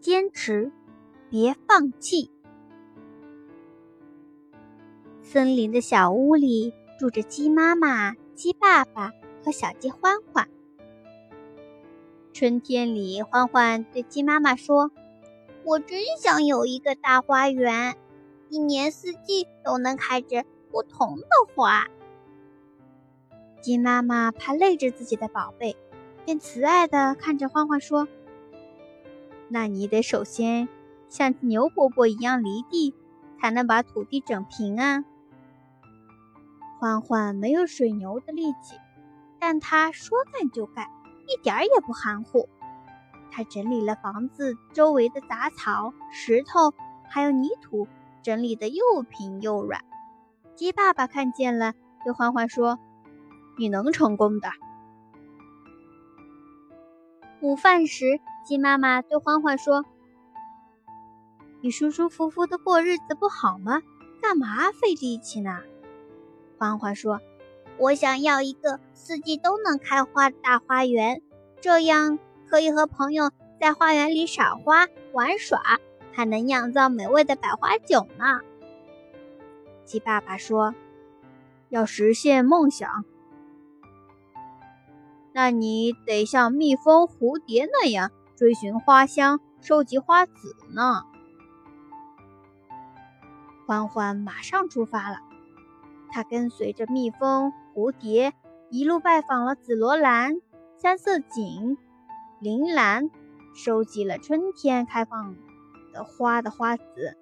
坚持，别放弃。森林的小屋里住着鸡妈妈、鸡爸爸和小鸡欢欢。春天里，欢欢对鸡妈妈说：“我真想有一个大花园，一年四季都能开着不同的花。”鸡妈妈怕累着自己的宝贝，便慈爱地看着欢欢说。那你得首先像牛伯伯一样犁地，才能把土地整平啊。欢欢没有水牛的力气，但他说干就干，一点也不含糊。他整理了房子周围的杂草、石头，还有泥土，整理得又平又软。鸡爸爸看见了，对欢欢说：“你能成功的。”午饭时。鸡妈妈对欢欢说：“你舒舒服服的过日子不好吗？干嘛费力气呢？”欢欢说：“我想要一个四季都能开花的大花园，这样可以和朋友在花园里赏花玩耍，还能酿造美味的百花酒呢。”鸡爸爸说：“要实现梦想，那你得像蜜蜂、蝴蝶那样。”追寻花香，收集花籽呢。欢欢马上出发了，他跟随着蜜蜂、蝴蝶，一路拜访了紫罗兰、三色堇、铃兰，收集了春天开放的花的花籽。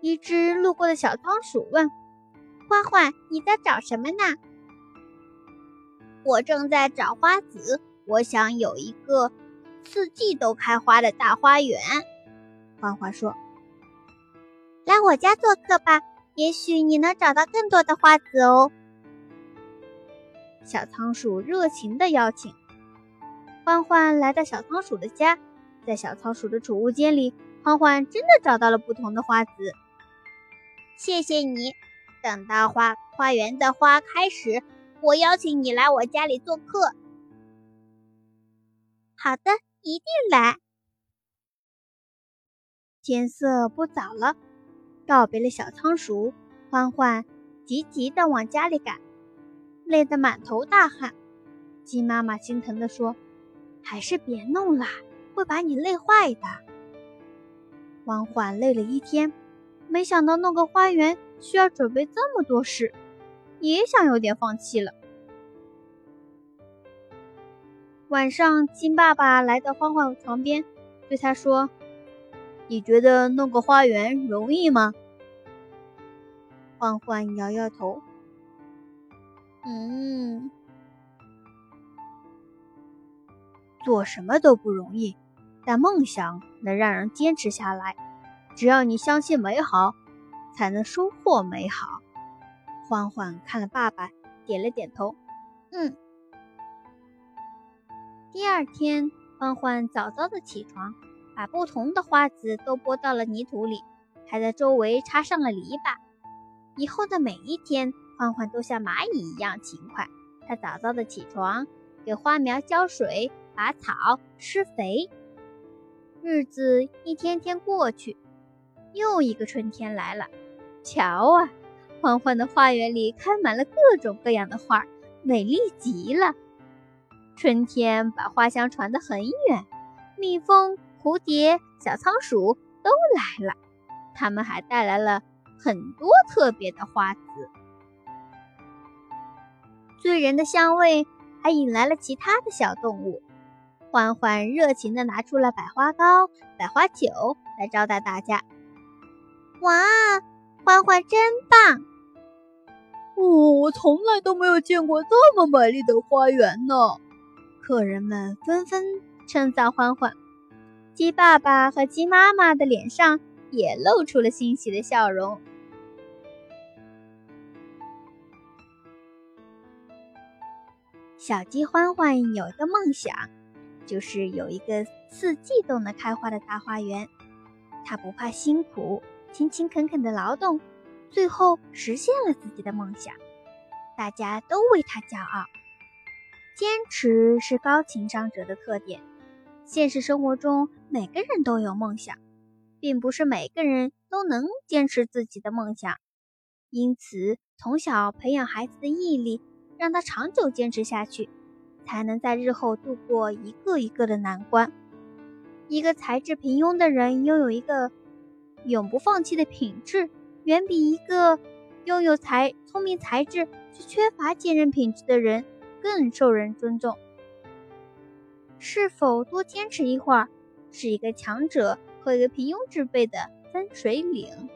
一只路过的小仓鼠问：“欢欢，你在找什么呢？”“我正在找花籽。”我想有一个四季都开花的大花园。欢欢说：“来我家做客吧，也许你能找到更多的花籽哦。”小仓鼠热情地邀请欢欢来到小仓鼠的家。在小仓鼠的储物间里，欢欢真的找到了不同的花籽。谢谢你！等到花花园的花开时，我邀请你来我家里做客。好的，一定来。天色不早了，告别了小仓鼠，欢欢急急地往家里赶，累得满头大汗。鸡妈妈心疼地说：“还是别弄了，会把你累坏的。”欢欢累了一天，没想到弄个花园需要准备这么多事，也想有点放弃了。晚上，金爸爸来到欢欢床边，对他说：“你觉得弄个花园容易吗？”欢欢摇摇头：“嗯，做什么都不容易，但梦想能让人坚持下来。只要你相信美好，才能收获美好。”欢欢看了爸爸，点了点头：“嗯。”第二天，欢欢早早的起床，把不同的花籽都播到了泥土里，还在周围插上了篱笆。以后的每一天，欢欢都像蚂蚁一样勤快。他早早的起床，给花苗浇水、拔草、施肥。日子一天天过去，又一个春天来了。瞧啊，欢欢的花园里开满了各种各样的花，美丽极了。春天把花香传得很远，蜜蜂、蝴蝶、小仓鼠都来了。它们还带来了很多特别的花籽，醉人的香味还引来了其他的小动物。欢欢热情地拿出了百花糕、百花酒来招待大家。哇，欢欢真棒！哦，我从来都没有见过这么美丽的花园呢。客人们纷纷称赞欢欢，鸡爸爸和鸡妈妈的脸上也露出了欣喜的笑容。小鸡欢欢有一个梦想，就是有一个四季都能开花的大花园。它不怕辛苦，勤勤恳恳的劳动，最后实现了自己的梦想，大家都为他骄傲。坚持是高情商者的特点，现实生活中，每个人都有梦想，并不是每个人都能坚持自己的梦想。因此，从小培养孩子的毅力，让他长久坚持下去，才能在日后度过一个一个的难关。一个才智平庸的人拥有一个永不放弃的品质，远比一个拥有才聪明才智却缺乏坚韧品质的人更受人尊重。是否多坚持一会儿，是一个强者和一个平庸之辈的分水岭。